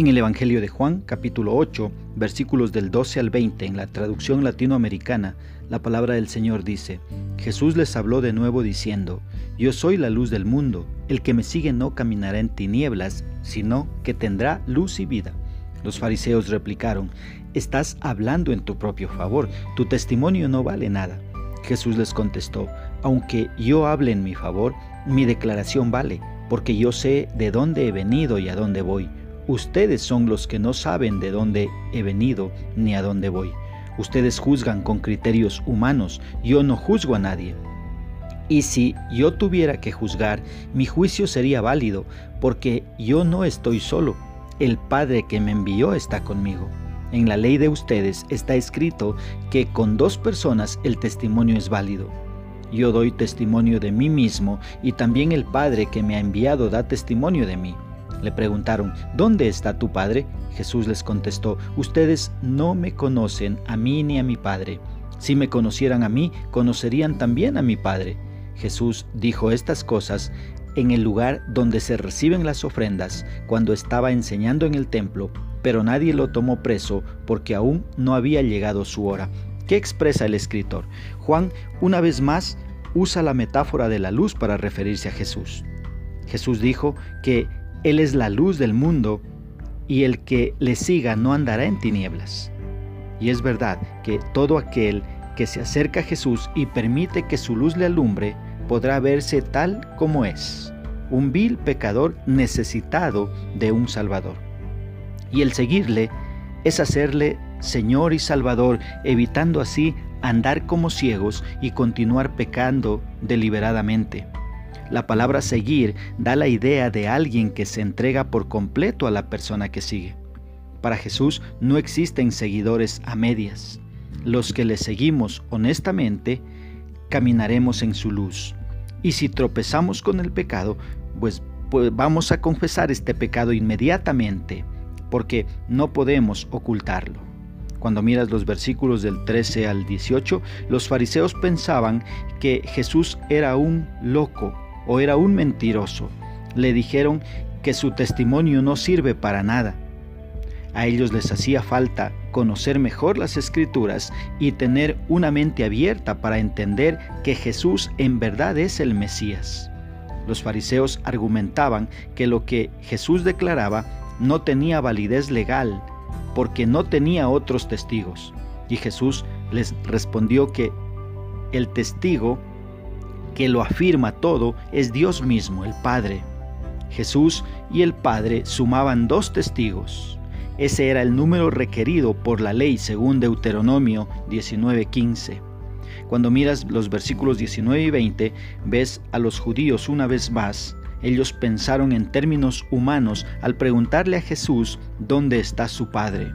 En el Evangelio de Juan, capítulo 8, versículos del 12 al 20, en la traducción latinoamericana, la palabra del Señor dice, Jesús les habló de nuevo diciendo, Yo soy la luz del mundo, el que me sigue no caminará en tinieblas, sino que tendrá luz y vida. Los fariseos replicaron, Estás hablando en tu propio favor, tu testimonio no vale nada. Jesús les contestó, Aunque yo hable en mi favor, mi declaración vale, porque yo sé de dónde he venido y a dónde voy Ustedes son los que no saben de dónde he venido ni a dónde voy. Ustedes juzgan con criterios humanos, yo no juzgo a nadie. Y si yo tuviera que juzgar, mi juicio sería válido, porque yo no estoy solo. El Padre que me envió está conmigo. En la ley de ustedes está escrito que con dos personas el testimonio es válido. Yo doy testimonio de mí mismo y también el Padre que me ha enviado da testimonio de mí. Le preguntaron, ¿dónde está tu Padre? Jesús les contestó, ustedes no me conocen a mí ni a mi Padre. Si me conocieran a mí, conocerían también a mi Padre. Jesús dijo estas cosas en el lugar donde se reciben las ofrendas, cuando estaba enseñando en el templo, pero nadie lo tomó preso porque aún no había llegado su hora. ¿Qué expresa el escritor? Juan una vez más usa la metáfora de la luz para referirse a Jesús. Jesús dijo que él es la luz del mundo y el que le siga no andará en tinieblas. Y es verdad que todo aquel que se acerca a Jesús y permite que su luz le alumbre, podrá verse tal como es, un vil pecador necesitado de un Salvador. Y el seguirle es hacerle Señor y Salvador, evitando así andar como ciegos y continuar pecando deliberadamente. La palabra seguir da la idea de alguien que se entrega por completo a la persona que sigue. Para Jesús no existen seguidores a medias. Los que le seguimos honestamente, caminaremos en su luz. Y si tropezamos con el pecado, pues, pues vamos a confesar este pecado inmediatamente, porque no podemos ocultarlo. Cuando miras los versículos del 13 al 18, los fariseos pensaban que Jesús era un loco o era un mentiroso. Le dijeron que su testimonio no sirve para nada. A ellos les hacía falta conocer mejor las escrituras y tener una mente abierta para entender que Jesús en verdad es el Mesías. Los fariseos argumentaban que lo que Jesús declaraba no tenía validez legal porque no tenía otros testigos. Y Jesús les respondió que el testigo que lo afirma todo es Dios mismo, el Padre. Jesús y el Padre sumaban dos testigos. Ese era el número requerido por la ley según Deuteronomio 19:15. Cuando miras los versículos 19 y 20, ves a los judíos una vez más. Ellos pensaron en términos humanos al preguntarle a Jesús dónde está su Padre.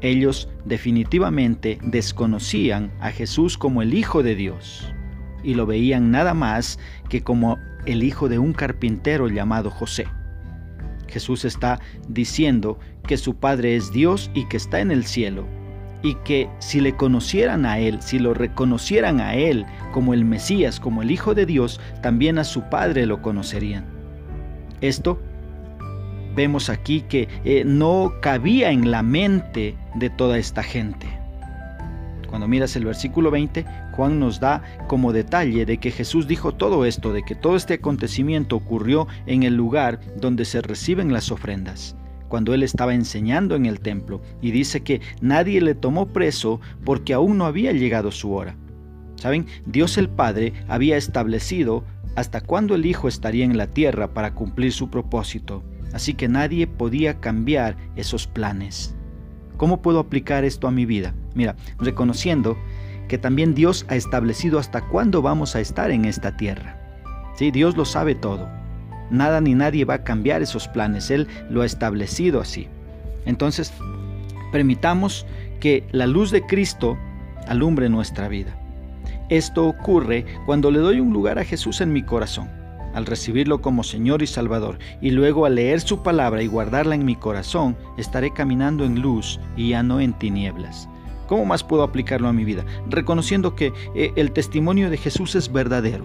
Ellos definitivamente desconocían a Jesús como el Hijo de Dios y lo veían nada más que como el hijo de un carpintero llamado José. Jesús está diciendo que su Padre es Dios y que está en el cielo, y que si le conocieran a Él, si lo reconocieran a Él como el Mesías, como el Hijo de Dios, también a su Padre lo conocerían. Esto vemos aquí que eh, no cabía en la mente de toda esta gente. Cuando miras el versículo 20, Juan nos da como detalle de que Jesús dijo todo esto, de que todo este acontecimiento ocurrió en el lugar donde se reciben las ofrendas cuando él estaba enseñando en el templo, y dice que nadie le tomó preso porque aún no había llegado su hora. ¿Saben? Dios el Padre había establecido hasta cuándo el Hijo estaría en la tierra para cumplir su propósito, así que nadie podía cambiar esos planes. ¿Cómo puedo aplicar esto a mi vida? Mira, reconociendo que también Dios ha establecido hasta cuándo vamos a estar en esta tierra. Sí, Dios lo sabe todo. Nada ni nadie va a cambiar esos planes. Él lo ha establecido así. Entonces, permitamos que la luz de Cristo alumbre nuestra vida. Esto ocurre cuando le doy un lugar a Jesús en mi corazón al recibirlo como Señor y Salvador, y luego al leer su palabra y guardarla en mi corazón, estaré caminando en luz y ya no en tinieblas. ¿Cómo más puedo aplicarlo a mi vida? Reconociendo que eh, el testimonio de Jesús es verdadero.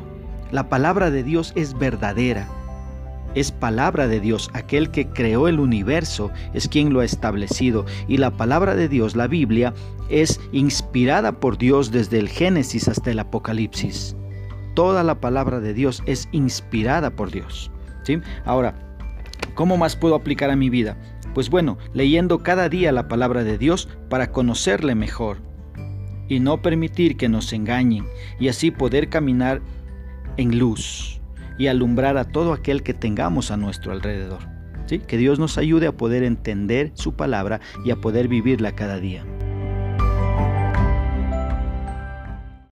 La palabra de Dios es verdadera. Es palabra de Dios. Aquel que creó el universo es quien lo ha establecido. Y la palabra de Dios, la Biblia, es inspirada por Dios desde el Génesis hasta el Apocalipsis. Toda la palabra de Dios es inspirada por Dios. ¿sí? Ahora, ¿cómo más puedo aplicar a mi vida? Pues bueno, leyendo cada día la palabra de Dios para conocerle mejor y no permitir que nos engañen y así poder caminar en luz y alumbrar a todo aquel que tengamos a nuestro alrededor. Que Dios nos ayude a poder entender su palabra y a poder vivirla cada día.